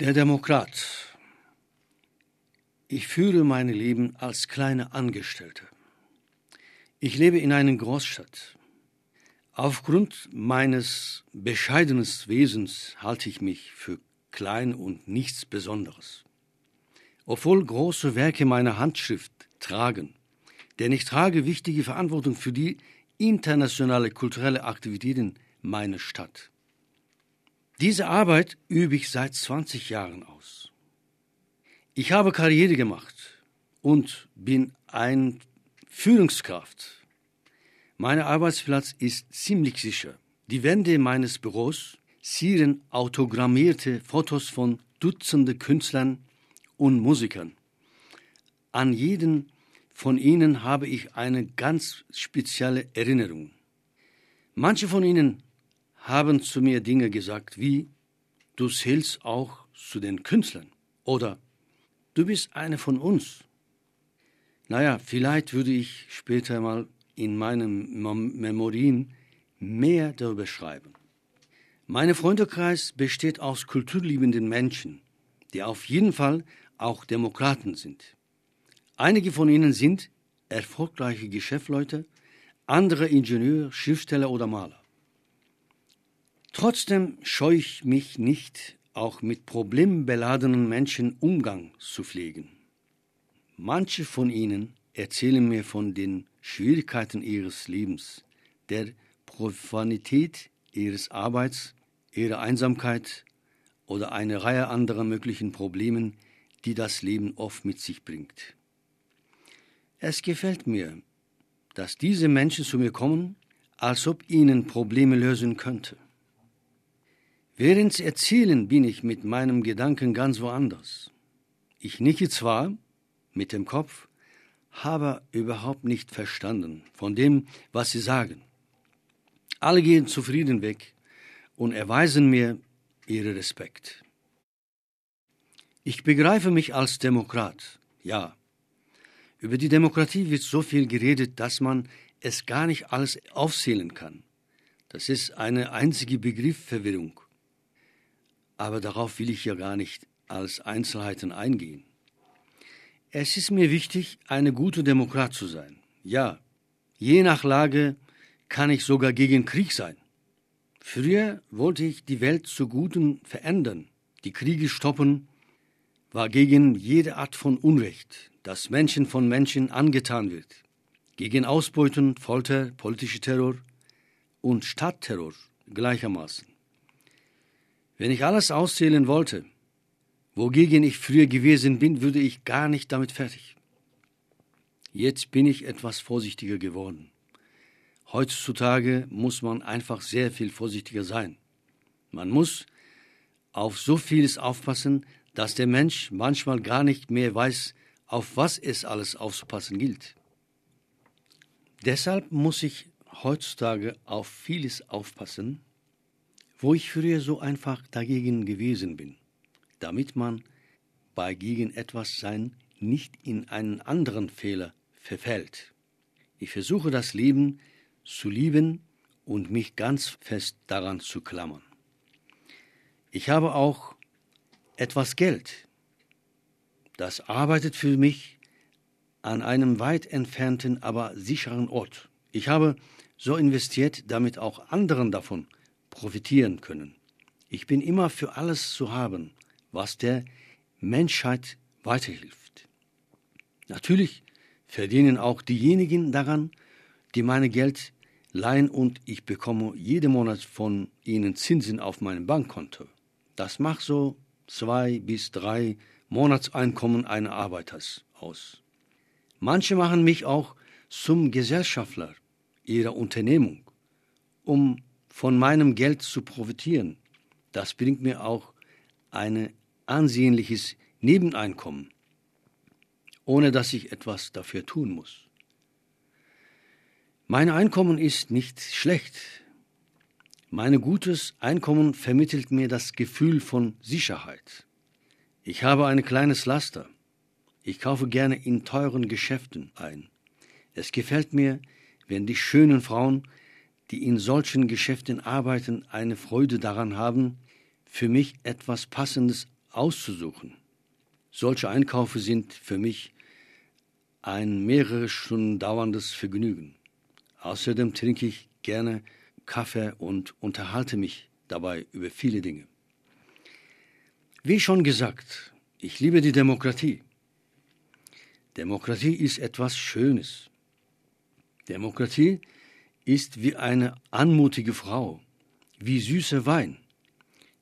Der Demokrat. Ich führe mein Leben als kleine Angestellte. Ich lebe in einer Großstadt. Aufgrund meines bescheidenen Wesens halte ich mich für klein und nichts Besonderes. Obwohl große Werke meine Handschrift tragen, denn ich trage wichtige Verantwortung für die internationale kulturelle Aktivitäten meiner Stadt. Diese Arbeit übe ich seit 20 Jahren aus. Ich habe Karriere gemacht und bin ein Führungskraft. Mein Arbeitsplatz ist ziemlich sicher. Die Wände meines Büros zieren autogrammierte Fotos von Dutzende Künstlern und Musikern. An jeden von ihnen habe ich eine ganz spezielle Erinnerung. Manche von ihnen haben zu mir Dinge gesagt wie, du zählst auch zu den Künstlern oder du bist eine von uns. Naja, vielleicht würde ich später mal in meinen Memorien mehr darüber schreiben. Mein Freundekreis besteht aus kulturliebenden Menschen, die auf jeden Fall auch Demokraten sind. Einige von ihnen sind erfolgreiche Geschäftsleute, andere Ingenieur, Schriftsteller oder Maler. Trotzdem scheue ich mich nicht, auch mit problembeladenen Menschen Umgang zu pflegen. Manche von ihnen erzählen mir von den Schwierigkeiten ihres Lebens, der Profanität ihres Arbeits, ihrer Einsamkeit oder eine Reihe anderer möglichen Problemen, die das Leben oft mit sich bringt. Es gefällt mir, dass diese Menschen zu mir kommen, als ob ihnen Probleme lösen könnte. Während sie erzählen, bin ich mit meinem Gedanken ganz woanders. Ich nicke zwar mit dem Kopf, habe überhaupt nicht verstanden von dem, was sie sagen. Alle gehen zufrieden weg und erweisen mir ihren Respekt. Ich begreife mich als Demokrat, ja. Über die Demokratie wird so viel geredet, dass man es gar nicht alles aufzählen kann. Das ist eine einzige Begriffverwirrung aber darauf will ich ja gar nicht als Einzelheiten eingehen. Es ist mir wichtig, eine gute Demokrat zu sein. Ja, je nach Lage kann ich sogar gegen Krieg sein. Früher wollte ich die Welt zu Guten verändern, die Kriege stoppen, war gegen jede Art von Unrecht, das Menschen von Menschen angetan wird, gegen Ausbeuten, Folter, politische Terror und Stadtterror gleichermaßen. Wenn ich alles auszählen wollte, wogegen ich früher gewesen bin, würde ich gar nicht damit fertig. Jetzt bin ich etwas vorsichtiger geworden. Heutzutage muss man einfach sehr viel vorsichtiger sein. Man muss auf so vieles aufpassen, dass der Mensch manchmal gar nicht mehr weiß, auf was es alles aufzupassen gilt. Deshalb muss ich heutzutage auf vieles aufpassen, wo ich früher so einfach dagegen gewesen bin, damit man bei gegen etwas sein nicht in einen anderen Fehler verfällt. Ich versuche das Leben zu lieben und mich ganz fest daran zu klammern. Ich habe auch etwas Geld. Das arbeitet für mich an einem weit entfernten, aber sicheren Ort. Ich habe so investiert, damit auch anderen davon profitieren können. Ich bin immer für alles zu haben, was der Menschheit weiterhilft. Natürlich verdienen auch diejenigen daran, die meine Geld leihen und ich bekomme jeden Monat von ihnen Zinsen auf meinem Bankkonto. Das macht so zwei bis drei Monatseinkommen eines Arbeiters aus. Manche machen mich auch zum Gesellschafter ihrer Unternehmung, um von meinem Geld zu profitieren. Das bringt mir auch ein ansehnliches Nebeneinkommen, ohne dass ich etwas dafür tun muss. Mein Einkommen ist nicht schlecht. Mein gutes Einkommen vermittelt mir das Gefühl von Sicherheit. Ich habe ein kleines Laster. Ich kaufe gerne in teuren Geschäften ein. Es gefällt mir, wenn die schönen Frauen die in solchen Geschäften arbeiten, eine Freude daran haben, für mich etwas Passendes auszusuchen. Solche Einkäufe sind für mich ein mehrere Stunden dauerndes Vergnügen. Außerdem trinke ich gerne Kaffee und unterhalte mich dabei über viele Dinge. Wie schon gesagt, ich liebe die Demokratie. Demokratie ist etwas Schönes. Demokratie ist wie eine anmutige Frau, wie süßer Wein.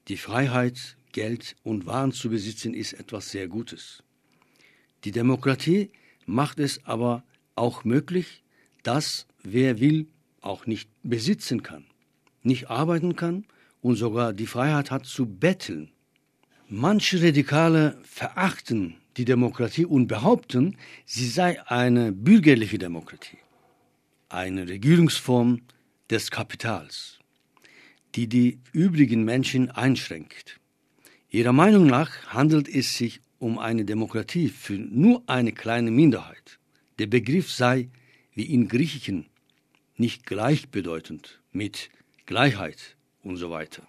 Die Freiheit, Geld und Waren zu besitzen, ist etwas sehr Gutes. Die Demokratie macht es aber auch möglich, dass wer will, auch nicht besitzen kann, nicht arbeiten kann und sogar die Freiheit hat zu betteln. Manche Radikale verachten die Demokratie und behaupten, sie sei eine bürgerliche Demokratie, eine Regierungsform des Kapitals, die die übrigen Menschen einschränkt. Ihrer Meinung nach handelt es sich um eine Demokratie für nur eine kleine Minderheit. Der Begriff sei, wie in Griechischen, nicht gleichbedeutend mit Gleichheit und so weiter.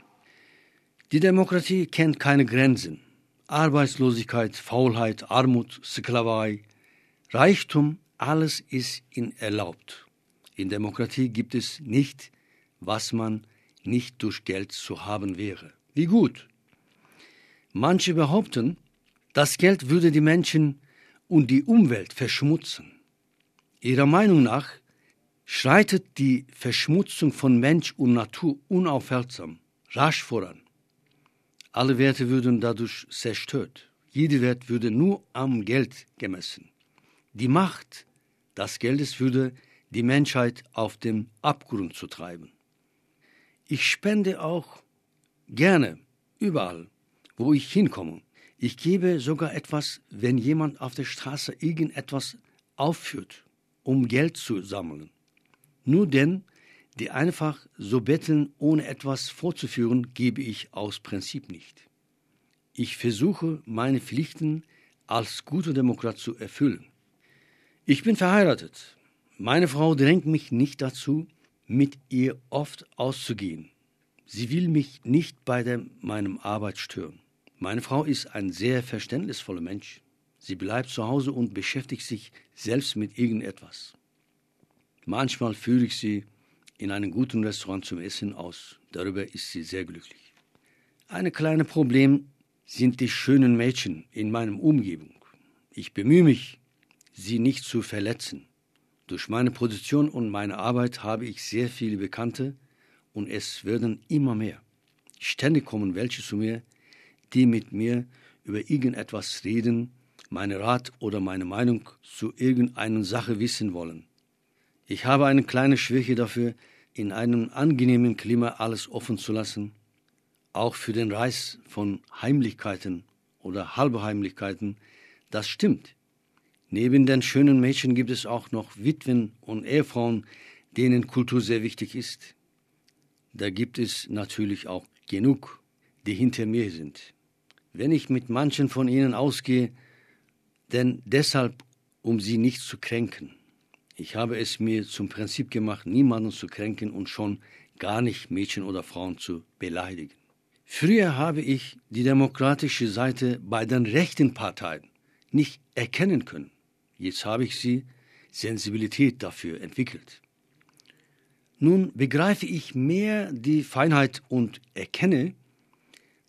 Die Demokratie kennt keine Grenzen. Arbeitslosigkeit, Faulheit, Armut, Sklaverei, Reichtum, alles ist ihnen erlaubt. In Demokratie gibt es nicht, was man nicht durch Geld zu haben wäre. Wie gut. Manche behaupten, das Geld würde die Menschen und die Umwelt verschmutzen. Ihrer Meinung nach schreitet die Verschmutzung von Mensch und Natur unaufhaltsam, rasch voran. Alle Werte würden dadurch zerstört. Jeder Wert würde nur am Geld gemessen. Die Macht des Geldes würde die Menschheit auf den Abgrund zu treiben. Ich spende auch gerne überall, wo ich hinkomme. Ich gebe sogar etwas, wenn jemand auf der Straße irgendetwas aufführt, um Geld zu sammeln. Nur denn, die einfach so betteln, ohne etwas vorzuführen, gebe ich aus Prinzip nicht. Ich versuche, meine Pflichten als guter Demokrat zu erfüllen. Ich bin verheiratet. Meine Frau drängt mich nicht dazu, mit ihr oft auszugehen. Sie will mich nicht bei der, meinem Arbeit stören. Meine Frau ist ein sehr verständnisvoller Mensch. Sie bleibt zu Hause und beschäftigt sich selbst mit irgendetwas. Manchmal führe ich sie in einem guten Restaurant zum Essen aus. Darüber ist sie sehr glücklich. Ein kleines Problem sind die schönen Mädchen in meiner Umgebung. Ich bemühe mich, sie nicht zu verletzen. Durch meine Position und meine Arbeit habe ich sehr viele Bekannte und es werden immer mehr. Ständig kommen welche zu mir, die mit mir über irgendetwas reden, meine Rat oder meine Meinung zu irgendeiner Sache wissen wollen. Ich habe eine kleine Schwäche dafür, in einem angenehmen Klima alles offen zu lassen, auch für den Reis von Heimlichkeiten oder Halbheimlichkeiten, das stimmt. Neben den schönen Mädchen gibt es auch noch Witwen und Ehefrauen, denen Kultur sehr wichtig ist. Da gibt es natürlich auch genug, die hinter mir sind. Wenn ich mit manchen von ihnen ausgehe, denn deshalb, um sie nicht zu kränken. Ich habe es mir zum Prinzip gemacht, niemanden zu kränken und schon gar nicht Mädchen oder Frauen zu beleidigen. Früher habe ich die demokratische Seite bei den rechten Parteien nicht erkennen können. Jetzt habe ich sie Sensibilität dafür entwickelt. Nun begreife ich mehr die Feinheit und erkenne,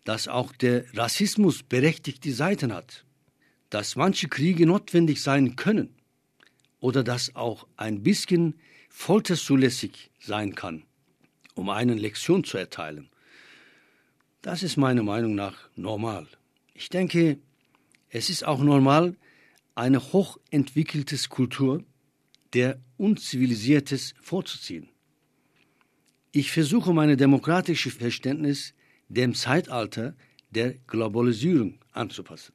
dass auch der Rassismus berechtigte Seiten hat, dass manche Kriege notwendig sein können oder dass auch ein bisschen Folter zulässig sein kann, um eine Lektion zu erteilen. Das ist meiner Meinung nach normal. Ich denke, es ist auch normal, eine hochentwickelte Kultur der Unzivilisiertes vorzuziehen. Ich versuche meine demokratische Verständnis dem Zeitalter der Globalisierung anzupassen.